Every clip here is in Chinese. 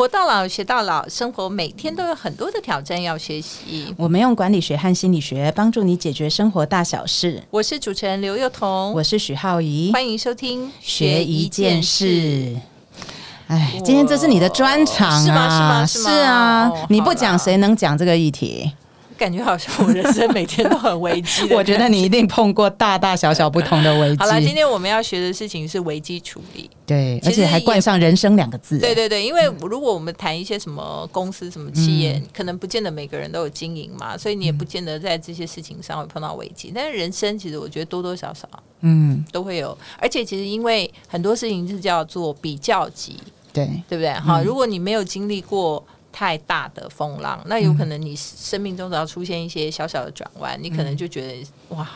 活到老，学到老，生活每天都有很多的挑战要学习。我们用管理学和心理学帮助你解决生活大小事。我是主持人刘幼彤，我是许浩怡，欢迎收听学一件事。哎，今天这是你的专场啊？是吗？是吗？是啊，你不讲谁能讲这个议题？感觉好像我人生每天都很危机。我觉得你一定碰过大大小小不同的危机。好了，今天我们要学的事情是危机处理。对，而且还冠上“人生”两个字。对对对，因为如果我们谈一些什么公司、什么企业，可能不见得每个人都有经营嘛，所以你也不见得在这些事情上会碰到危机。但是人生其实我觉得多多少少，嗯，都会有。而且其实因为很多事情是叫做比较级，对对不对？好，如果你没有经历过。太大的风浪，那有可能你生命中只要出现一些小小的转弯，你可能就觉得哇，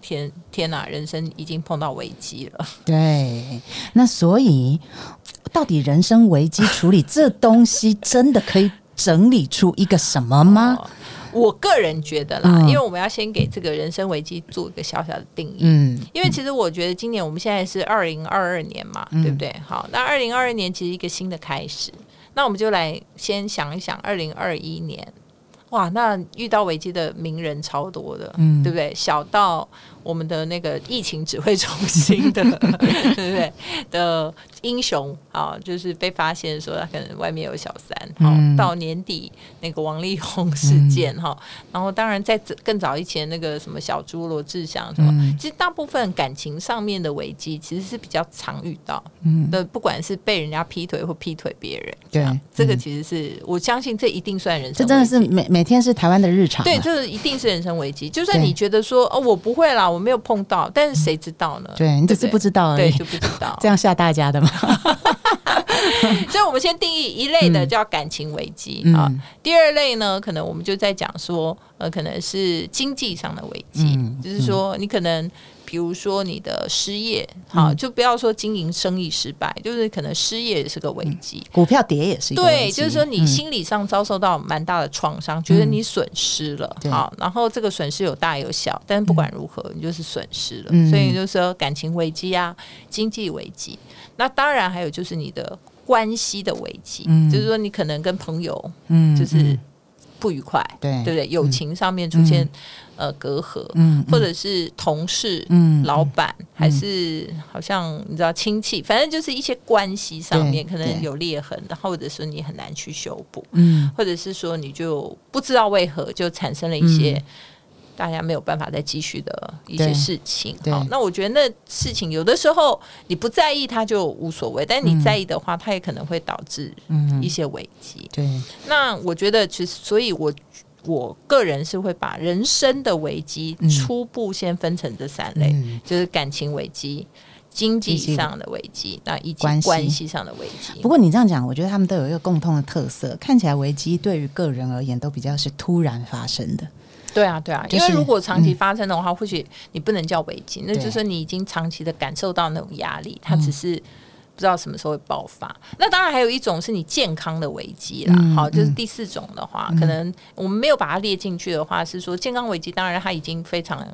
天天哪，人生已经碰到危机了。对，那所以到底人生危机处理这东西真的可以整理出一个什么吗？我个人觉得啦，因为我们要先给这个人生危机做一个小小的定义。嗯，因为其实我觉得今年我们现在是二零二二年嘛，对不对？好，那二零二二年其实一个新的开始。那我们就来先想一想，二零二一年，哇，那遇到危机的名人超多的，嗯，对不对？小到我们的那个疫情指挥中心的，对不对？的。英雄啊，就是被发现说他可能外面有小三，好到年底那个王力宏事件哈，然后当然在更早以前那个什么小猪罗志祥什么，其实大部分感情上面的危机其实是比较常遇到，嗯，的不管是被人家劈腿或劈腿别人，对，这个其实是我相信这一定算人生，这真的是每每天是台湾的日常，对，这一定是人生危机。就算你觉得说哦我不会啦，我没有碰到，但是谁知道呢？对你只是不知道，对就不知道，这样吓大家的吗？所以，我们先定义一类的叫感情危机啊。第二类呢，可能我们就在讲说，呃，可能是经济上的危机，就是说，你可能比如说你的失业，好，就不要说经营生意失败，就是可能失业也是个危机，股票跌也是一对，就是说你心理上遭受到蛮大的创伤，觉得你损失了，好，然后这个损失有大有小，但是不管如何，你就是损失了，所以就是说感情危机啊，经济危机。那当然，还有就是你的关系的危机，就是说你可能跟朋友，嗯，就是不愉快，对对不对？友情上面出现呃隔阂，嗯，或者是同事、嗯，老板，还是好像你知道亲戚，反正就是一些关系上面可能有裂痕，然后或者说你很难去修补，嗯，或者是说你就不知道为何就产生了一些。大家没有办法再继续的一些事情，好，那我觉得那事情有的时候你不在意它就无所谓，但你在意的话，它也可能会导致一些危机。对，那我觉得其实，所以我我个人是会把人生的危机初步先分成这三类，就是感情危机、经济上的危机，那以及关系上的危机。不过你这样讲，我觉得他们都有一个共通的特色，看起来危机对于个人而言都比较是突然发生的。对啊，对啊，因为如果长期发生的话，或许你不能叫危机，那就是你已经长期的感受到那种压力，它只是不知道什么时候会爆发。那当然还有一种是你健康的危机啦，好，就是第四种的话，可能我们没有把它列进去的话，是说健康危机，当然它已经非常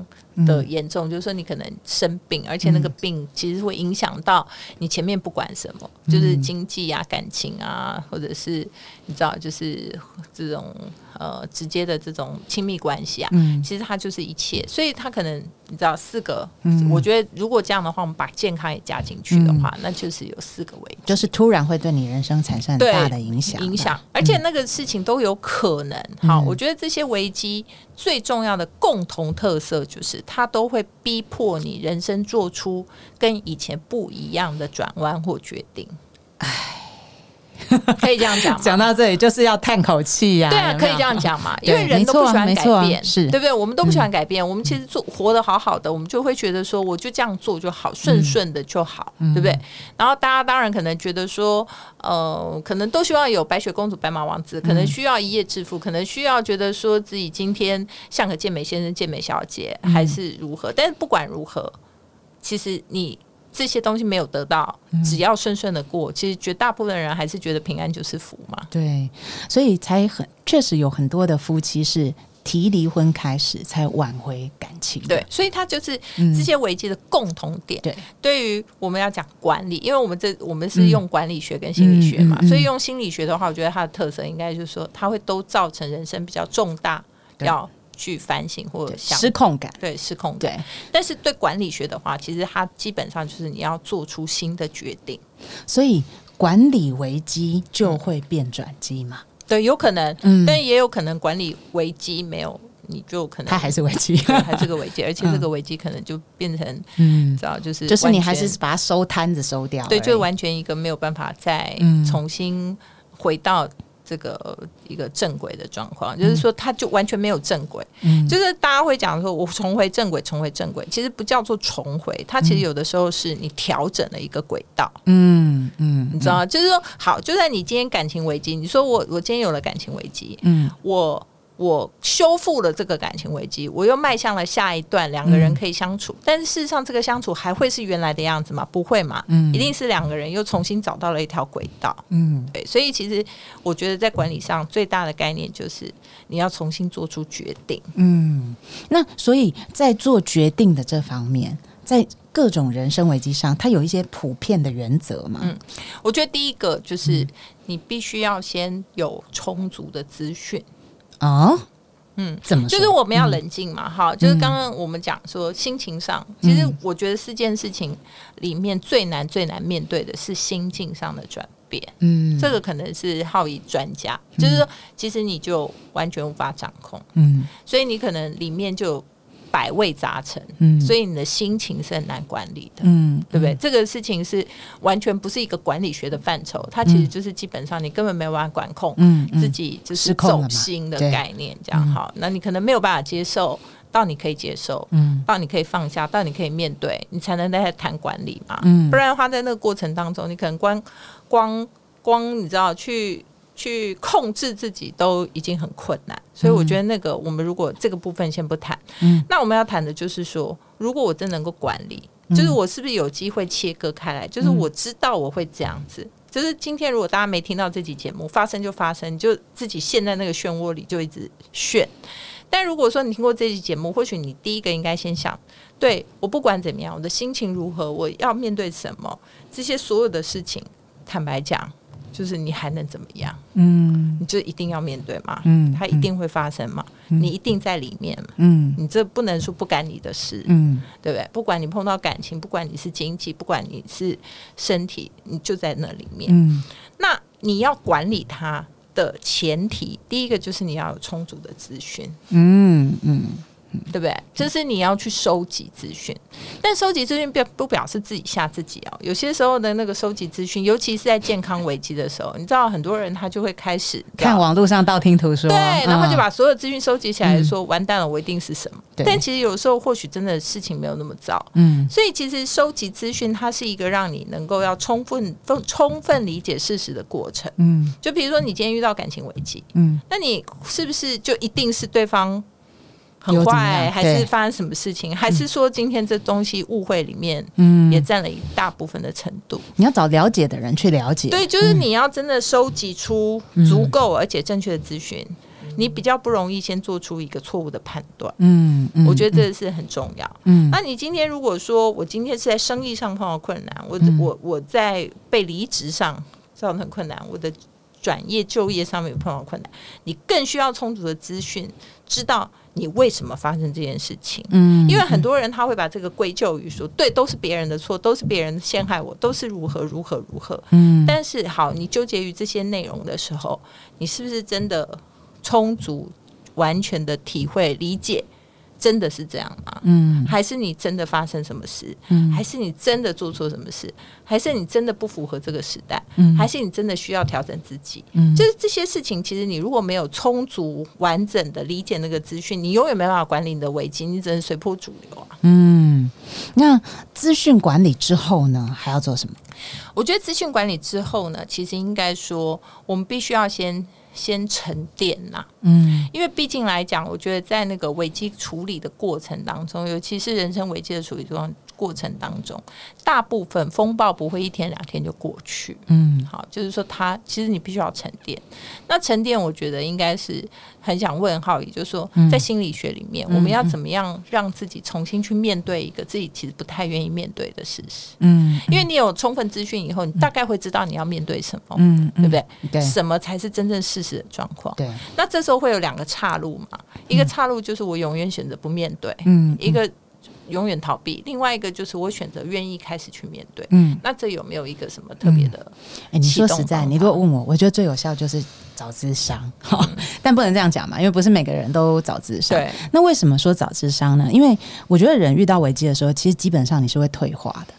的严重，就是说你可能生病，而且那个病其实会影响到你前面不管什么，就是经济啊、感情啊，或者是你知道，就是这种。呃，直接的这种亲密关系啊，其实它就是一切，所以它可能你知道四个，我觉得如果这样的话，我们把健康也加进去的话，那就是有四个危机，就是突然会对你人生产生很大的影响，影响，而且那个事情都有可能。好，我觉得这些危机最重要的共同特色就是，它都会逼迫你人生做出跟以前不一样的转弯或决定。唉。可以这样讲，讲到这里就是要叹口气呀。对啊，可以这样讲嘛，因为人都不喜欢改变，是对不对？我们都不喜欢改变，我们其实做活得好好的，我们就会觉得说，我就这样做就好，顺顺的就好，对不对？然后大家当然可能觉得说，呃，可能都希望有白雪公主、白马王子，可能需要一夜致富，可能需要觉得说自己今天像个健美先生、健美小姐，还是如何？但是不管如何，其实你。这些东西没有得到，只要顺顺的过，其实绝大部分人还是觉得平安就是福嘛。对，所以才很确实有很多的夫妻是提离婚开始才挽回感情。对，所以他就是这些危机的共同点。对，对于我们要讲管理，因为我们这我们是用管理学跟心理学嘛，所以用心理学的话，我觉得它的特色应该就是说，它会都造成人生比较重大要去反省或者失控感。对，失控。对，但是对管理学的话，其实它基本上就是你要做出新的决定。所以管理危机就会变转机嘛。对，有可能，但也有可能管理危机没有，你就可能它还是危机，还是个危机，而且这个危机可能就变成，嗯，知道就是就是你还是把它收摊子收掉，对，就完全一个没有办法再重新回到。这个一个正轨的状况，就是说，它就完全没有正轨。嗯，就是大家会讲说，我重回正轨，重回正轨，其实不叫做重回，它其实有的时候是你调整了一个轨道。嗯嗯，你知道，就是说，好，就算你今天感情危机，你说我我今天有了感情危机，嗯，我。我修复了这个感情危机，我又迈向了下一段，两个人可以相处。但是事实上，这个相处还会是原来的样子吗？不会嘛，嗯，一定是两个人又重新找到了一条轨道，嗯，对。所以其实我觉得在管理上最大的概念就是你要重新做出决定，嗯。那所以在做决定的这方面，在各种人生危机上，它有一些普遍的原则嘛？嗯，我觉得第一个就是你必须要先有充足的资讯。啊，嗯，怎么？就是我们要冷静嘛，哈，就是刚刚我们讲说心情上，其实我觉得四件事情里面最难最难面对的是心境上的转变，嗯，这个可能是浩宇专家，就是说其实你就完全无法掌控，嗯，所以你可能里面就。百味杂陈，嗯，所以你的心情是很难管理的，嗯，对不对？这个事情是完全不是一个管理学的范畴，它其实就是基本上你根本没有办法管控，嗯，自己就是走心的概念，这样好，那你可能没有办法接受，到你可以接受，嗯，到你可以放下，到你可以面对，你才能在谈管理嘛，嗯，不然的话，在那个过程当中，你可能光光光，你知道去。去控制自己都已经很困难，所以我觉得那个我们如果这个部分先不谈，嗯，那我们要谈的就是说，如果我真能够管理，就是我是不是有机会切割开来？就是我知道我会这样子，就是今天如果大家没听到这期节目，发生就发生，就自己陷在那个漩涡里就一直炫。但如果说你听过这期节目，或许你第一个应该先想，对我不管怎么样，我的心情如何，我要面对什么，这些所有的事情，坦白讲。就是你还能怎么样？嗯，你就一定要面对嘛？嗯，它一定会发生嘛？你一定在里面嘛？嗯，你这不能说不干你的事，嗯，对不对？不管你碰到感情，不管你是经济，不管你是身体，你就在那里面。嗯，那你要管理它的前提，第一个就是你要有充足的资讯。嗯嗯。对不对？就是你要去收集资讯，但收集资讯表不表示自己吓自己哦。有些时候的那个收集资讯，尤其是在健康危机的时候，你知道很多人他就会开始看网络上道听途说，对，然后就把所有资讯收集起来，说完蛋了，我一定是什么。但其实有时候或许真的事情没有那么糟，嗯。所以其实收集资讯，它是一个让你能够要充分、充分理解事实的过程，嗯。就比如说你今天遇到感情危机，嗯，那你是不是就一定是对方？很坏，还是发生什么事情？还是说今天这东西误会里面，嗯，也占了一大部分的程度？你要找了解的人去了解。对，就是你要真的收集出足够而且正确的资讯，你比较不容易先做出一个错误的判断。嗯，我觉得这是很重要。嗯，那你今天如果说我今天是在生意上碰到困难，我我我在被离职上造成困难，我的转业就业上面有碰到困难，你更需要充足的资讯，知道。你为什么发生这件事情？嗯，因为很多人他会把这个归咎于说，对，都是别人的错，都是别人陷害我，都是如何如何如何。嗯，但是好，你纠结于这些内容的时候，你是不是真的充足、完全的体会、理解？真的是这样吗？嗯，还是你真的发生什么事？嗯，还是你真的做错什么事？还是你真的不符合这个时代？嗯，还是你真的需要调整自己？嗯，就是这些事情，其实你如果没有充足完整的理解那个资讯，你永远没办法管理你的危机，你只能随波逐流啊。嗯，那资讯管理之后呢，还要做什么？我觉得资讯管理之后呢，其实应该说，我们必须要先先沉淀呐，嗯，因为毕竟来讲，我觉得在那个危机处理的过程当中，尤其是人生危机的处理中。过程当中，大部分风暴不会一天两天就过去。嗯，好，就是说，它其实你必须要沉淀。那沉淀，我觉得应该是很想问浩宇，就是说，在心理学里面，我们要怎么样让自己重新去面对一个自己其实不太愿意面对的事实？嗯，因为你有充分资讯以后，你大概会知道你要面对什么，嗯，对不对？对，什么才是真正事实的状况？对。那这时候会有两个岔路嘛？一个岔路就是我永远选择不面对，嗯，一个。永远逃避，另外一个就是我选择愿意开始去面对。嗯，那这有没有一个什么特别的？哎，你说实在，你如果问我，我觉得最有效就是找智商，但不能这样讲嘛，因为不是每个人都找智商。对，那为什么说找智商呢？因为我觉得人遇到危机的时候，其实基本上你是会退化的。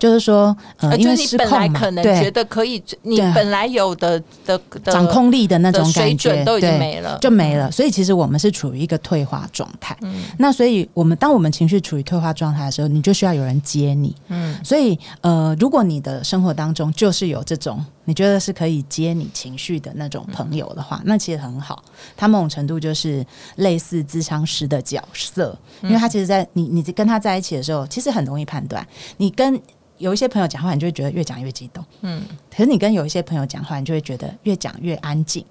就是说，呃，因为你本来可能觉得可以，你本来有的的掌控力的那种感觉都已经没了，就没了。所以其实我们是处于一个退化状态。那所以我们当我们情绪处于退化状态的时候，你就需要有人接你。嗯，所以呃，如果你的生活当中就是有这种你觉得是可以接你情绪的那种朋友的话，那其实很好。他某种程度就是类似智商师的角色，因为他其实，在你你跟他在一起的时候，其实很容易判断你跟。有一些朋友讲话，你就会觉得越讲越激动，嗯。可是你跟有一些朋友讲话，你就会觉得越讲越安静。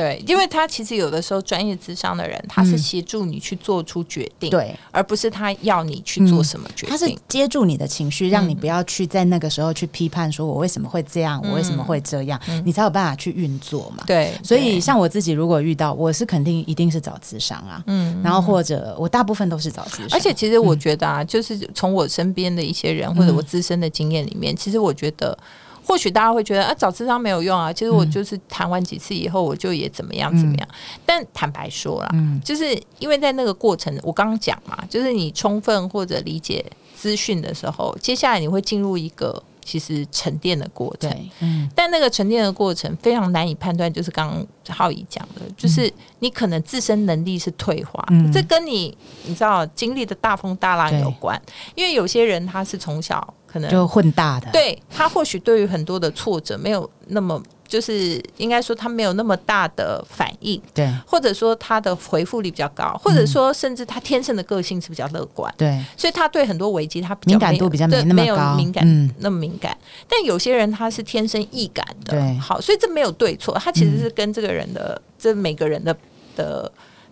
对，因为他其实有的时候专业智商的人，他是协助你去做出决定，对，而不是他要你去做什么决定。他是接住你的情绪，让你不要去在那个时候去批判，说我为什么会这样，我为什么会这样，你才有办法去运作嘛。对，所以像我自己，如果遇到，我是肯定一定是找智商啊，嗯，然后或者我大部分都是找智商。而且其实我觉得啊，就是从我身边的一些人或者我自身的经验里面，其实我觉得。或许大家会觉得啊，找智商没有用啊。其实我就是谈完几次以后，我就也怎么样怎么样。但坦白说了，就是因为在那个过程，我刚刚讲嘛，就是你充分或者理解资讯的时候，接下来你会进入一个其实沉淀的过程。嗯，但那个沉淀的过程非常难以判断，就是刚刚浩怡讲的，就是你可能自身能力是退化，这跟你你知道经历的大风大浪有关。因为有些人他是从小。可能就混大的，对他或许对于很多的挫折没有那么，就是应该说他没有那么大的反应，对，或者说他的回复力比较高，或者说甚至他天生的个性是比较乐观，对，所以他对很多危机他敏感度比较没那么高，敏感那么敏感。但有些人他是天生易感的，对，好，所以这没有对错，他其实是跟这个人的这每个人的的。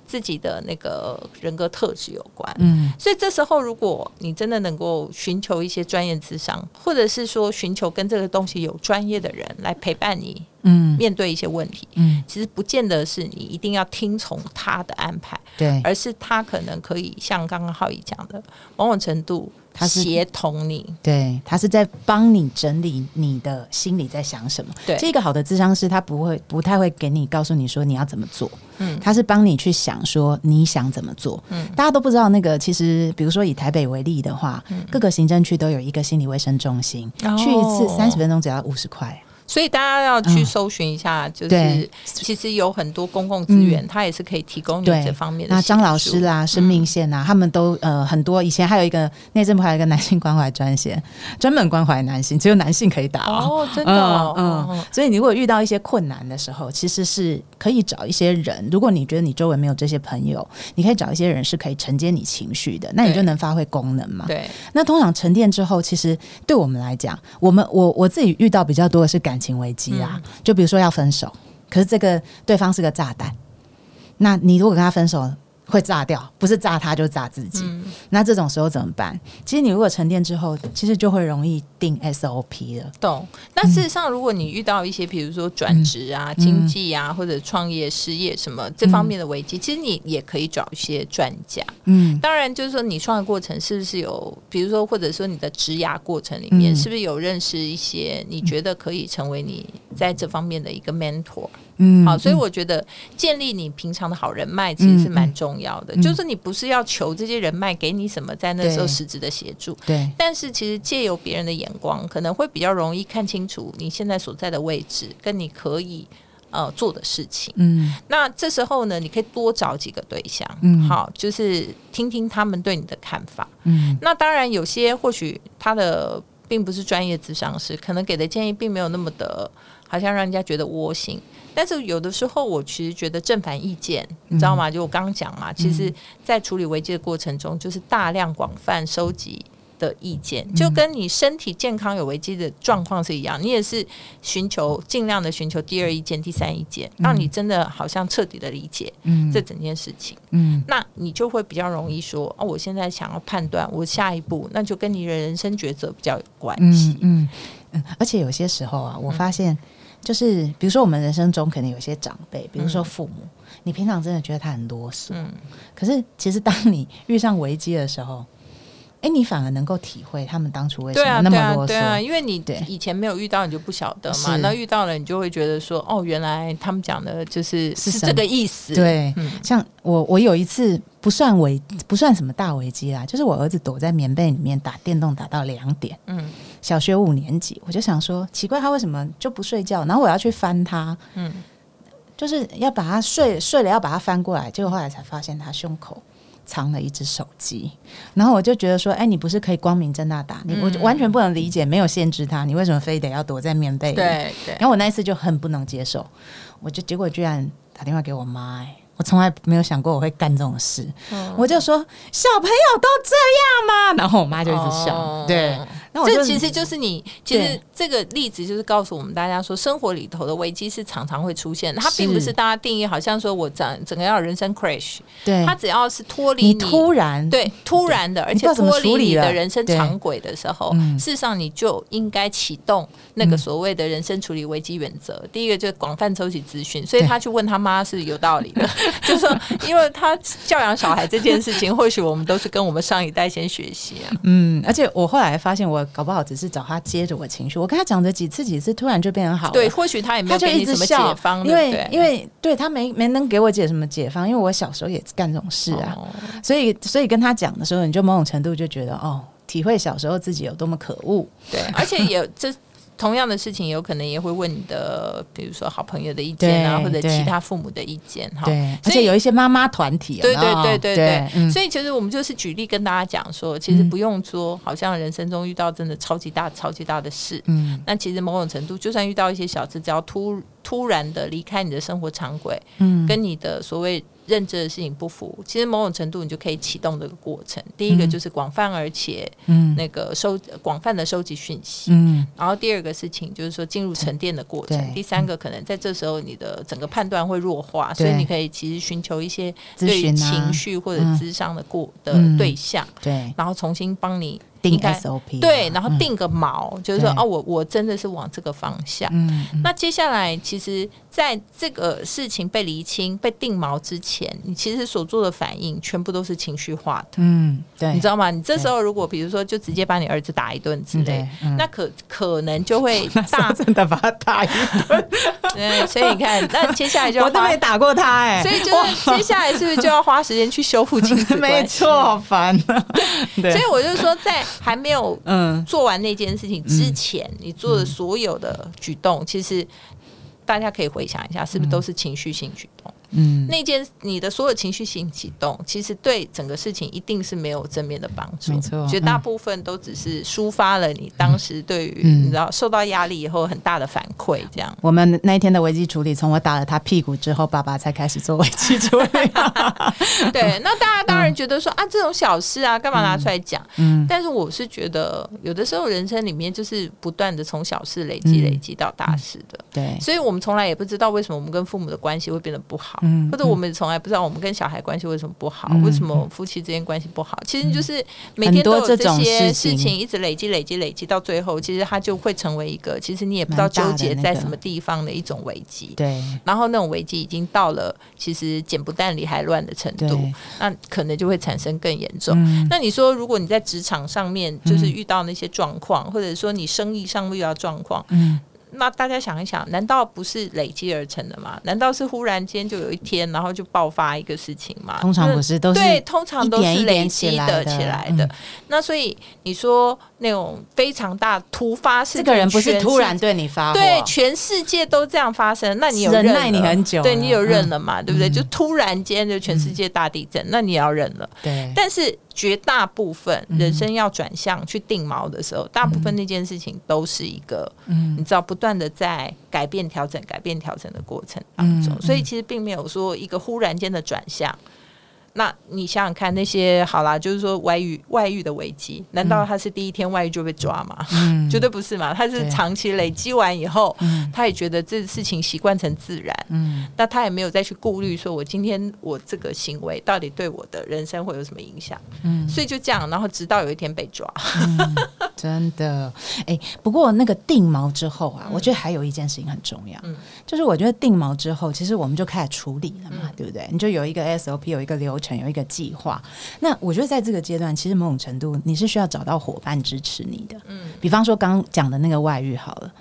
自己的那个人格特质有关，嗯，所以这时候如果你真的能够寻求一些专业智商，或者是说寻求跟这个东西有专业的人来陪伴你，嗯，面对一些问题，嗯，其实不见得是你一定要听从他的安排，对，而是他可能可以像刚刚浩宇讲的，某种程度。他是协同你，对他是在帮你整理你的心里在想什么。对，这个好的智商师，他不会不太会给你告诉你说你要怎么做。嗯，他是帮你去想说你想怎么做。嗯，大家都不知道那个，其实比如说以台北为例的话，各个行政区都有一个心理卫生中心，去一次三十分钟只要五十块。所以大家要去搜寻一下，就是其实有很多公共资源，它也是可以提供你这方面的。那张老师啦、生命线啊，他们都呃很多。以前还有一个内政部还有一个男性关怀专线，专门关怀男性，只有男性可以打哦。真的，嗯。所以你如果遇到一些困难的时候，其实是可以找一些人。如果你觉得你周围没有这些朋友，你可以找一些人是可以承接你情绪的，那你就能发挥功能嘛。对。那通常沉淀之后，其实对我们来讲，我们我我自己遇到比较多的是感。情危机啊，就比如说要分手，可是这个对方是个炸弹，那你如果跟他分手？会炸掉，不是炸他，就炸自己。那这种时候怎么办？其实你如果沉淀之后，其实就会容易定 SOP 了。懂。那事实上，如果你遇到一些，比如说转职啊、经济啊，或者创业、失业什么这方面的危机，其实你也可以找一些专家。嗯，当然，就是说你创业过程是不是有，比如说，或者说你的职涯过程里面，是不是有认识一些你觉得可以成为你在这方面的一个 mentor？嗯，好，所以我觉得建立你平常的好人脉其实是蛮重要的。就是你不是要求这些人脉给你什么在那时候实质的协助，对。但是其实借由别人的眼光，可能会比较容易看清楚你现在所在的位置跟你可以呃做的事情。嗯，那这时候呢，你可以多找几个对象，嗯，好，就是听听他们对你的看法。嗯，那当然有些或许他的。并不是专业智商师，可能给的建议并没有那么的，好像让人家觉得窝心。但是有的时候，我其实觉得正反意见，你知道吗？就我刚刚讲嘛，其实，在处理危机的过程中，就是大量广泛收集。的意见就跟你身体健康有危机的状况是一样，你也是寻求尽量的寻求第二意见、第三意见，让你真的好像彻底的理解这整件事情。嗯，那你就会比较容易说哦，我现在想要判断我下一步，那就跟你的人生抉择比较有关系。嗯嗯，而且有些时候啊，我发现就是比如说我们人生中可能有些长辈，比如说父母，你平常真的觉得他很啰嗦，嗯，可是其实当你遇上危机的时候。哎，你反而能够体会他们当初为什么那么啰嗦？对啊，因为你以前没有遇到，你就不晓得嘛。那遇到了，你就会觉得说，哦，原来他们讲的就是是这个意思。对，像我，我有一次不算危，不算什么大危机啦，就是我儿子躲在棉被里面打电动，打到两点。嗯，小学五年级，我就想说，奇怪，他为什么就不睡觉？然后我要去翻他，嗯，就是要把他睡睡了，要把他翻过来，结果后来才发现他胸口。藏了一只手机，然后我就觉得说，哎，你不是可以光明正大打你？我完全不能理解，没有限制他，你为什么非得要躲在棉被里？对对。然后我那一次就很不能接受，我就结果居然打电话给我妈，哎，我从来没有想过我会干这种事，我就说小朋友都这样吗？然后我妈就一直笑，对。那我这其实就是你，其实这个例子就是告诉我们大家说，生活里头的危机是常常会出现的，它并不是大家定义，好像说我整整个要人生 crash，对，它只要是脱离你突然对突然的，而且脱离你的人生常轨的时候，事实上你就应该启动那个所谓的人生处理危机原则。第一个就是广泛收集资讯，所以他去问他妈是有道理的，就是说，因为他教养小孩这件事情，或许我们都是跟我们上一代先学习啊。嗯，而且我后来发现我。搞不好只是找他接着我情绪，我跟他讲着几次几次，突然就变成好了。对，或许他也没有给你什么解方，因为因为对他没没能给我解什么解方，因为我小时候也干这种事啊，所以所以跟他讲的时候，你就某种程度就觉得哦，体会小时候自己有多么可恶。对，而且也这。同样的事情，有可能也会问你的，比如说好朋友的意见啊，或者其他父母的意见哈。对，而且有一些妈妈团体，对对对对对。所以其实我们就是举例跟大家讲说，其实不用说，好像人生中遇到真的超级大、超级大的事，嗯，那其实某种程度，就算遇到一些小事，只要突突然的离开你的生活常轨，嗯，跟你的所谓。认知的事情不符，其实某种程度你就可以启动这个过程。第一个就是广泛而且嗯那个收广泛的收集讯息，嗯然后第二个事情就是说进入沉淀的过程。第三个可能在这时候你的整个判断会弱化，所以你可以其实寻求一些对情绪或者智商的过的对象，对，然后重新帮你。定 SOP 对，然后定个锚，就是说哦，我我真的是往这个方向。嗯，那接下来其实在这个事情被厘清、被定锚之前，你其实所做的反应全部都是情绪化的。嗯，对，你知道吗？你这时候如果比如说就直接把你儿子打一顿之类，那可可能就会 大真的把他打一顿。对，所以你看，那接下来就我都没打过他哎，所以就是接下来是不是就要花时间去修复亲子 没错，烦了。所以我就说在。还没有嗯。做完那件事情之前，你做的所有的举动，其实大家可以回想一下，是不是都是情绪性举动？嗯，那件你的所有情绪性启动，其实对整个事情一定是没有正面的帮助。没错，绝大部分都只是抒发了你当时对于你知道受到压力以后很大的反馈。这样，我们那一天的危机处理，从我打了他屁股之后，爸爸才开始做危机处理。对，那大家当然觉得说啊，这种小事啊，干嘛拿出来讲？嗯，但是我是觉得，有的时候人生里面就是不断的从小事累积累积到大事的。对，所以我们从来也不知道为什么我们跟父母的关系会变得不好。嗯，或者我们从来不知道我们跟小孩关系为什么不好，为什么夫妻之间关系不好？其实就是每天都有这些事情一直累积、累积、累积，到最后，其实它就会成为一个，其实你也不知道纠结在什么地方的一种危机。对，然后那种危机已经到了其实剪不断理还乱的程度，那可能就会产生更严重。那你说，如果你在职场上面就是遇到那些状况，或者说你生意上遇到状况，嗯。那大家想一想，难道不是累积而成的吗？难道是忽然间就有一天，然后就爆发一个事情吗？通常不是，都是对，通常都是累积的起来的。那所以你说那种非常大突发事件，这个人不是突然对你发，对，全世界都这样发生，那你有忍耐你很久，对你有忍了嘛？对不对？就突然间就全世界大地震，那你也要忍了。对，但是。绝大部分人生要转向去定锚的时候，大部分那件事情都是一个，嗯，你知道，不断的在改变、调整、改变、调整的过程当中，所以其实并没有说一个忽然间的转向。那你想想看，那些好啦，就是说外遇、外遇的危机，难道他是第一天外遇就被抓吗？绝对不是嘛！他是长期累积完以后，他也觉得这事情习惯成自然，嗯，那他也没有再去顾虑，说我今天我这个行为到底对我的人生会有什么影响？嗯，所以就这样，然后直到有一天被抓，真的，哎，不过那个定锚之后啊，我觉得还有一件事情很重要，嗯，就是我觉得定锚之后，其实我们就开始处理了嘛，对不对？你就有一个 SOP，有一个流。有一个计划，那我觉得在这个阶段，其实某种程度你是需要找到伙伴支持你的。嗯，比方说刚讲的那个外遇好了，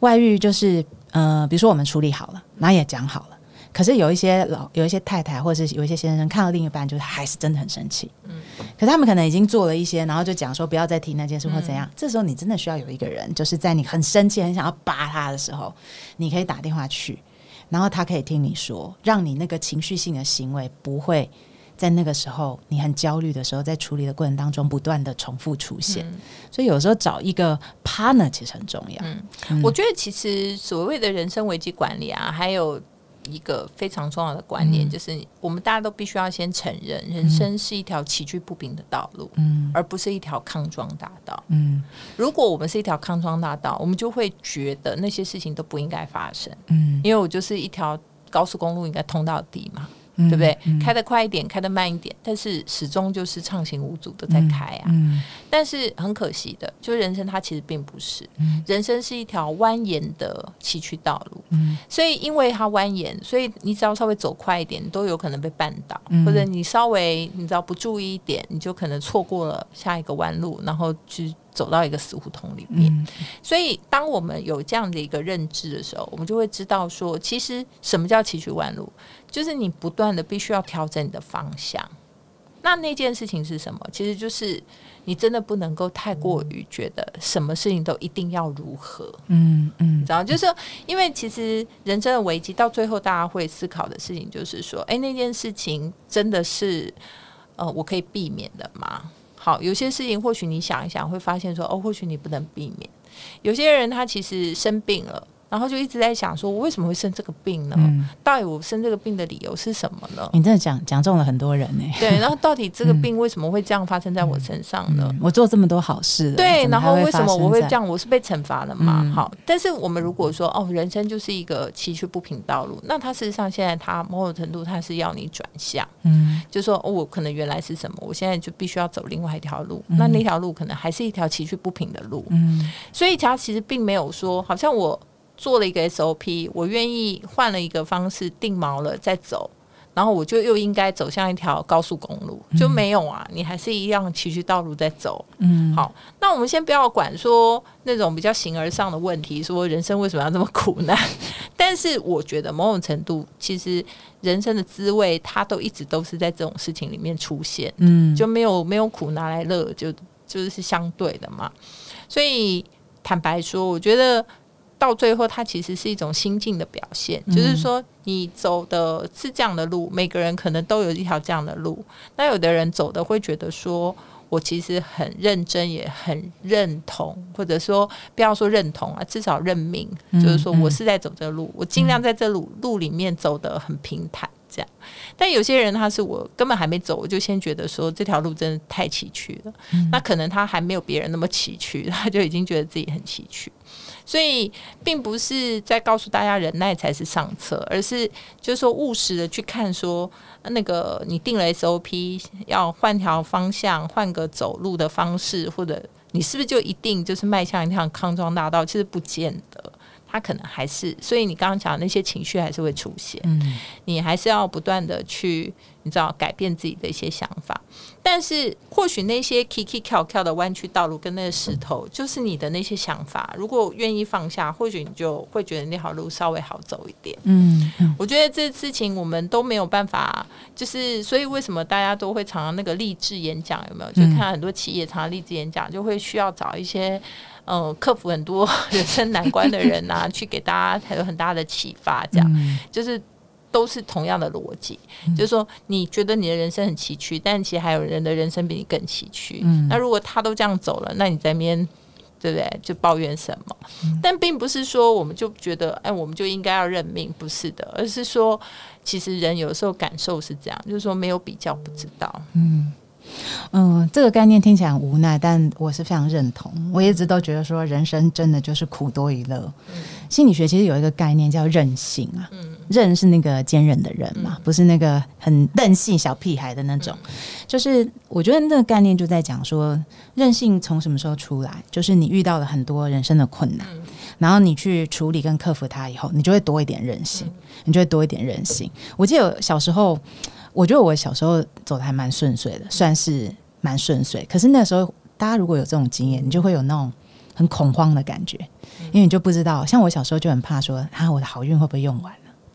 外遇就是呃，比如说我们处理好了，然后也讲好了，可是有一些老有一些太太或者是有一些先生看到另一半，就是还是真的很生气。嗯，可他们可能已经做了一些，然后就讲说不要再提那件事或怎样。这时候你真的需要有一个人，就是在你很生气、很想要扒他的时候，你可以打电话去，然后他可以听你说，让你那个情绪性的行为不会。在那个时候，你很焦虑的时候，在处理的过程当中，不断的重复出现，所以有时候找一个 partner 其实很重要。嗯，我觉得其实所谓的人生危机管理啊，还有一个非常重要的观念，就是我们大家都必须要先承认，人生是一条崎岖不平的道路，嗯，而不是一条康庄大道。嗯，如果我们是一条康庄大道，我们就会觉得那些事情都不应该发生。嗯，因为我就是一条高速公路，应该通到底嘛。对不对？开得快一点，开得慢一点，但是始终就是畅行无阻的在开啊。但是很可惜的，就人生它其实并不是，人生是一条蜿蜒的崎岖道路。所以因为它蜿蜒，所以你只要稍微走快一点，都有可能被绊倒，或者你稍微你只要不注意一点，你就可能错过了下一个弯路，然后去。走到一个死胡同里面，所以当我们有这样的一个认知的时候，我们就会知道说，其实什么叫崎岖弯路，就是你不断的必须要调整你的方向。那那件事情是什么？其实就是你真的不能够太过于觉得什么事情都一定要如何。嗯嗯，然后就是因为其实人生的危机到最后，大家会思考的事情就是说，哎，那件事情真的是呃，我可以避免的吗？好，有些事情或许你想一想，会发现说，哦，或许你不能避免。有些人他其实生病了。然后就一直在想，说我为什么会生这个病呢？到底我生这个病的理由是什么呢？你真的讲讲中了很多人呢。对，然后到底这个病为什么会这样发生在我身上呢？我做这么多好事，对，然后为什么我会这样？我是被惩罚了吗？好，但是我们如果说哦，人生就是一个崎岖不平道路，那它事实上现在它某种程度它是要你转向，嗯，就说哦，我可能原来是什么，我现在就必须要走另外一条路，那那条路可能还是一条崎岖不平的路，嗯，所以它其实并没有说好像我。做了一个 SOP，我愿意换了一个方式定锚了再走，然后我就又应该走向一条高速公路，就没有啊？你还是一样崎岖道路在走。嗯，好，那我们先不要管说那种比较形而上的问题，说人生为什么要这么苦难？但是我觉得某种程度，其实人生的滋味，它都一直都是在这种事情里面出现。嗯，就没有没有苦拿来乐，就就是相对的嘛。所以坦白说，我觉得。到最后，它其实是一种心境的表现，就是说，你走的是这样的路，每个人可能都有一条这样的路。那有的人走的会觉得说，我其实很认真，也很认同，或者说不要说认同啊，至少认命，就是说我是在走这个路，我尽量在这路路里面走得很平坦，这样。但有些人他是我根本还没走，我就先觉得说这条路真的太崎岖了。那可能他还没有别人那么崎岖，他就已经觉得自己很崎岖。所以，并不是在告诉大家忍耐才是上策，而是就是说务实的去看，说那个你定了 SOP，要换条方向，换个走路的方式，或者你是不是就一定就是迈向一条康庄大道？其实不见得。他可能还是，所以你刚刚讲的那些情绪还是会出现。嗯，你还是要不断的去，你知道改变自己的一些想法。但是或许那些 kiki 跳跳的弯曲道路跟那个石头，就是你的那些想法。如果愿意放下，或许你就会觉得那条路稍微好走一点。嗯，我觉得这事情我们都没有办法，就是所以为什么大家都会常常那个励志演讲有没有？就看很多企业常常励志演讲，就会需要找一些。嗯，克服很多 人生难关的人呐，去给大家还有很大的启发，这样就是都是同样的逻辑，就是说你觉得你的人生很崎岖，但其实还有人的人生比你更崎岖。那如果他都这样走了，那你在面对不对？就抱怨什么？但并不是说我们就觉得哎，我们就应该要认命，不是的，而是说其实人有时候感受是这样，就是说没有比较不知道。嗯。嗯，这个概念听起来很无奈，但我是非常认同。我一直都觉得说，人生真的就是苦多于乐。心理学其实有一个概念叫韧性啊，韧是那个坚韧的人嘛，不是那个很任性小屁孩的那种。就是我觉得那个概念就在讲说，韧性从什么时候出来？就是你遇到了很多人生的困难，然后你去处理跟克服它以后，你就会多一点韧性，你就会多一点韧性。我记得小时候。我觉得我小时候走的还蛮顺遂的，算是蛮顺遂。可是那时候，大家如果有这种经验，你就会有那种很恐慌的感觉，因为你就不知道。像我小时候就很怕说，啊，我的好运会不会用完？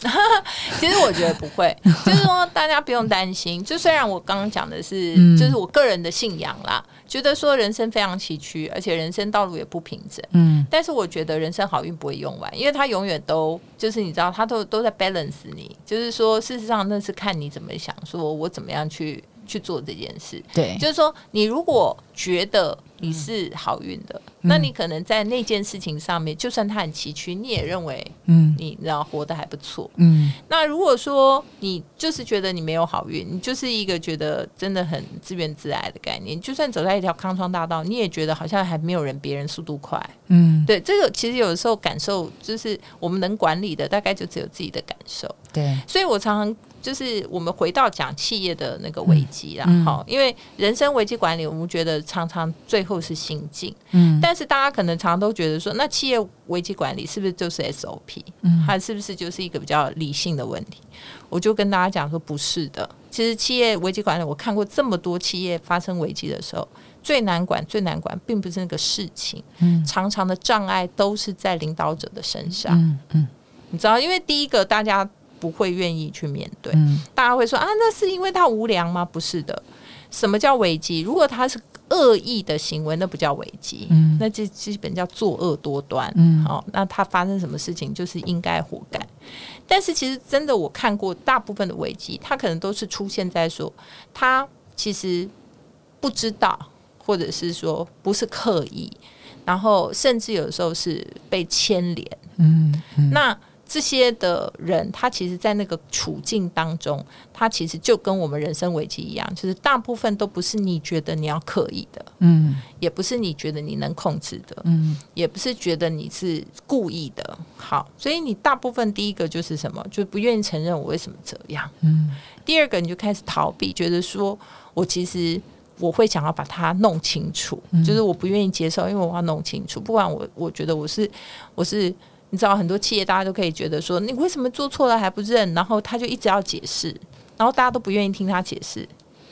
其实我觉得不会，就是说大家不用担心。就虽然我刚刚讲的是，就是我个人的信仰啦，觉得说人生非常崎岖，而且人生道路也不平整。嗯，但是我觉得人生好运不会用完，因为它永远都就是你知道，它都都在 balance 你。就是说，事实上那是看你怎么想，说我怎么样去。去做这件事，对，就是说，你如果觉得你是好运的，那你可能在那件事情上面，就算它很崎岖，你也认为，嗯，你然后活得还不错，嗯。那如果说你就是觉得你没有好运，你就是一个觉得真的很自怨自艾的概念，就算走在一条康庄大道，你也觉得好像还没有人别人速度快，嗯。对，这个其实有的时候感受就是我们能管理的，大概就只有自己的感受，对。所以我常常。就是我们回到讲企业的那个危机啦，好，因为人生危机管理，我们觉得常常最后是心境，嗯，但是大家可能常常都觉得说，那企业危机管理是不是就是 SOP，嗯，它是不是就是一个比较理性的问题？我就跟大家讲说，不是的，其实企业危机管理，我看过这么多企业发生危机的时候，最难管、最难管，并不是那个事情，嗯，常常的障碍都是在领导者的身上，嗯嗯，你知道，因为第一个大家。不会愿意去面对，大家会说啊，那是因为他无良吗？不是的。什么叫危机？如果他是恶意的行为，那不叫危机，那这基本叫作恶多端。好，那他发生什么事情就是应该活该。但是其实真的，我看过大部分的危机，他可能都是出现在说他其实不知道，或者是说不是刻意，然后甚至有时候是被牵连。嗯，那。这些的人，他其实，在那个处境当中，他其实就跟我们人生危机一样，就是大部分都不是你觉得你要刻意的，嗯，也不是你觉得你能控制的，嗯，也不是觉得你是故意的。好，所以你大部分第一个就是什么，就不愿意承认我为什么这样，嗯。第二个，你就开始逃避，觉得说我其实我会想要把它弄清楚，就是我不愿意接受，因为我要弄清楚，不管我我觉得我是我是。你知道很多企业，大家都可以觉得说，你为什么做错了还不认？然后他就一直要解释，然后大家都不愿意听他解释。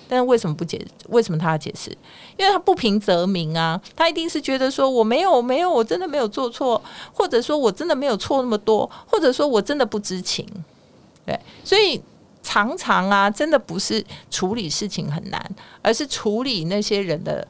但是为什么不解？为什么他要解释？因为他不平则鸣啊！他一定是觉得说，我没有，没有，我真的没有做错，或者说我真的没有错那么多，或者说我真的不知情。对，所以常常啊，真的不是处理事情很难，而是处理那些人的。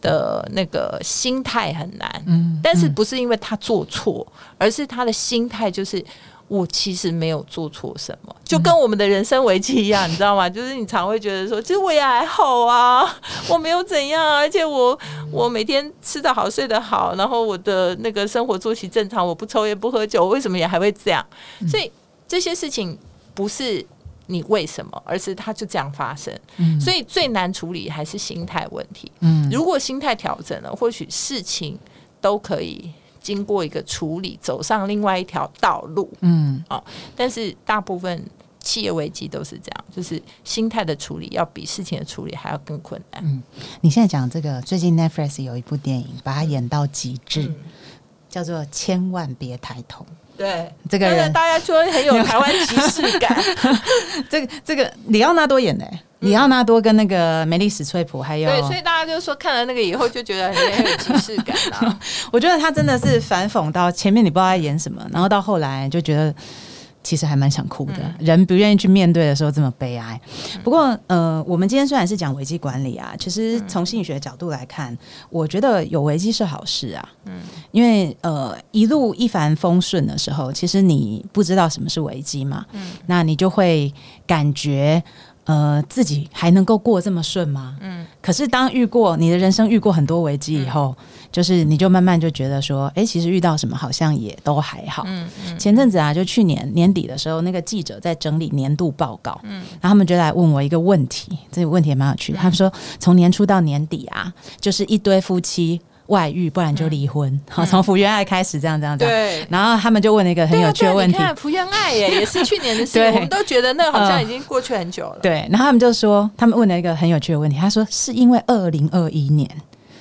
的那个心态很难，嗯，但是不是因为他做错，而是他的心态就是我其实没有做错什么，就跟我们的人生危机一样，你知道吗？就是你常会觉得说，其实我也还好啊，我没有怎样，而且我我每天吃得好，睡得好，然后我的那个生活作息正常，我不抽烟不喝酒，为什么也还会这样？所以这些事情不是。你为什么？而是它就这样发生，所以最难处理还是心态问题。嗯，如果心态调整了，或许事情都可以经过一个处理，走上另外一条道路。嗯，啊，但是大部分企业危机都是这样，就是心态的处理要比事情的处理还要更困难。嗯，你现在讲这个，最近 Netflix 有一部电影，把它演到极致，叫做《千万别抬头》。对，这个人大家说很有台湾即视感。这个这个里奥纳多演的，里奥纳多跟那个梅丽史翠普还有，对，所以大家就说看了那个以后就觉得很有即视感啊。我觉得他真的是反讽到前面你不知道他演什么，然后到后来就觉得其实还蛮想哭的。人不愿意去面对的时候这么悲哀。不过，呃，我们今天虽然是讲危机管理啊，其实从心理学角度来看，我觉得有危机是好事啊。嗯，因为呃，一路一帆风顺的时候，其实你不知道什么是危机嘛。嗯，那你就会感觉。呃，自己还能够过这么顺吗？嗯，可是当遇过你的人生遇过很多危机以后，就是你就慢慢就觉得说，哎，其实遇到什么好像也都还好。嗯嗯。前阵子啊，就去年年底的时候，那个记者在整理年度报告，嗯，然后他们就来问我一个问题，这个问题也蛮有趣的。他们说，从年初到年底啊，就是一堆夫妻。外遇，不然就离婚。好，从福原爱开始，这样这样这样。对。然后他们就问了一个很有趣的问题。看福原爱耶，也是去年的事，我们都觉得那好像已经过去很久了。对。然后他们就说，他们问了一个很有趣的问题。他说，是因为二零二一年。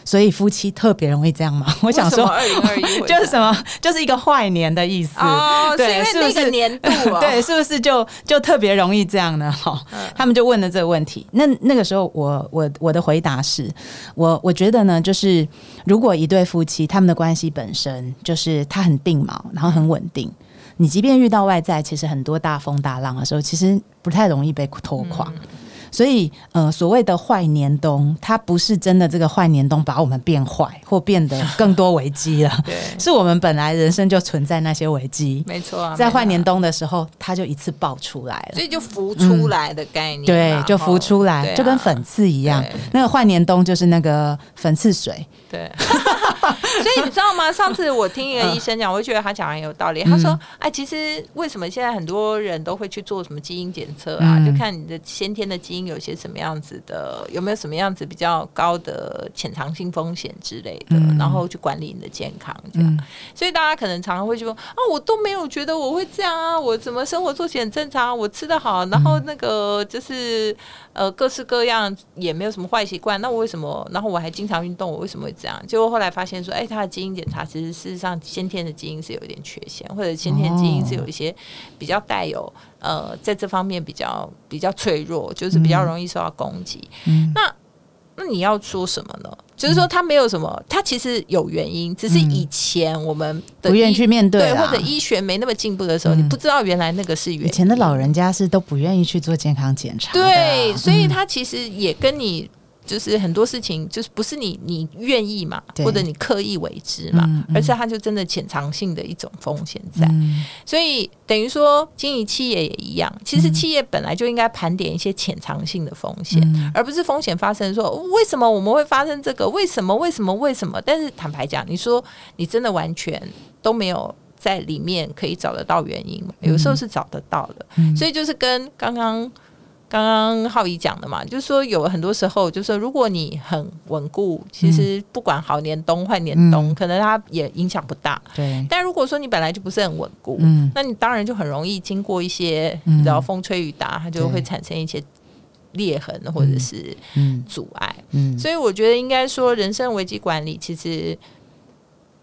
所以夫妻特别容易这样吗？我想说，二零二一 就是什么，就是一个坏年的意思哦。对，是那个年度？对，是不是就就特别容易这样呢？哈，他们就问了这个问题。那那个时候，我我我的回答是，我我觉得呢，就是如果一对夫妻他们的关系本身就是他很定锚，然后很稳定，你即便遇到外在其实很多大风大浪的时候，其实不太容易被拖垮。所以，呃，所谓的坏年冬，它不是真的这个坏年冬把我们变坏或变得更多危机了。对，是我们本来人生就存在那些危机。没错，在坏年冬的时候，它就一次爆出来了，所以就浮出来的概念。对，就浮出来，就跟粉刺一样。那个坏年冬就是那个粉刺水。对，所以你知道吗？上次我听一个医生讲，我就觉得他讲很有道理。他说：“哎，其实为什么现在很多人都会去做什么基因检测啊？就看你的先天的基因有些什么样子的，有没有什么样子比较高的潜藏性风险之类的，然后去管理你的健康。这样，所以大家可能常常会说：啊，我都没有觉得我会这样啊，我怎么生活作息很正常，我吃得好，然后那个就是呃各式各样也没有什么坏习惯，那我为什么？然后我还经常运动，我为什么会？”这样，结果后来发现说，哎，他的基因检查其实事实上先天的基因是有一点缺陷，或者先天基因是有一些比较带有呃，在这方面比较比较脆弱，就是比较容易受到攻击。嗯那那你要说什么呢？就是说他没有什么，他其实有原因，只是以前我们不愿意去面对，或者医学没那么进步的时候，你不知道原来那个是原因。以前的老人家是都不愿意去做健康检查，对，所以他其实也跟你。就是很多事情，就是不是你你愿意嘛，或者你刻意为之嘛，而是它就真的潜藏性的一种风险在。所以等于说，经营企业也一样，其实企业本来就应该盘点一些潜藏性的风险，而不是风险发生说为什么我们会发生这个？为什么？为什么？为什么？但是坦白讲，你说你真的完全都没有在里面可以找得到原因嘛？有时候是找得到的，所以就是跟刚刚。刚刚浩怡讲的嘛，就是说有很多时候，就是说如果你很稳固，其实不管好年冬坏年冬，可能它也影响不大。对。但如果说你本来就不是很稳固，嗯，那你当然就很容易经过一些，然后风吹雨打，它就会产生一些裂痕或者是阻碍。嗯。所以我觉得应该说，人生危机管理其实。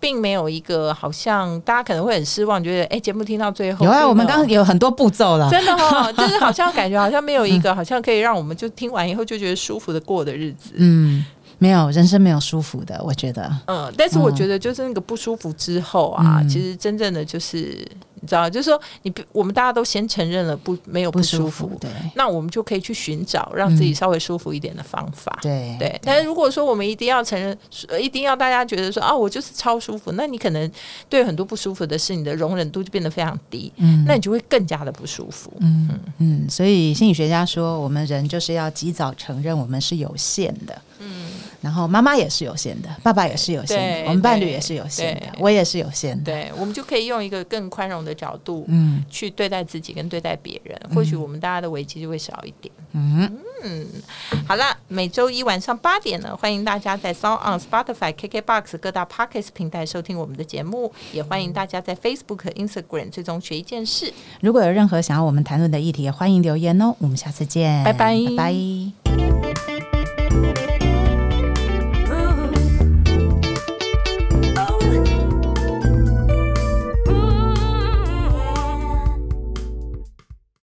并没有一个好像大家可能会很失望，觉得哎，节目听到最后有啊，我们刚刚有很多步骤了，真的哈，就是好像感觉好像没有一个好像可以让我们就听完以后就觉得舒服的过的日子，嗯。没有人生没有舒服的，我觉得。嗯，但是我觉得就是那个不舒服之后啊，其实真正的就是你知道，就是说你我们大家都先承认了不没有不舒服，对，那我们就可以去寻找让自己稍微舒服一点的方法。对对，但是如果说我们一定要承认，一定要大家觉得说啊，我就是超舒服，那你可能对很多不舒服的事，你的容忍度就变得非常低，嗯，那你就会更加的不舒服。嗯嗯，所以心理学家说，我们人就是要及早承认我们是有限的。嗯。然后妈妈也是有限的，爸爸也是有限的，我们伴侣也是有限的，我也是有限的。对，我们就可以用一个更宽容的角度，嗯，去对待自己跟对待别人，或许我们大家的危机就会少一点。嗯嗯，好了，每周一晚上八点呢，欢迎大家在 Sound on Spotify、KKBox 各大 Podcast 平台收听我们的节目，也欢迎大家在 Facebook、Instagram 最终学一件事。如果有任何想要我们谈论的议题，也欢迎留言哦。我们下次见，拜拜，拜拜。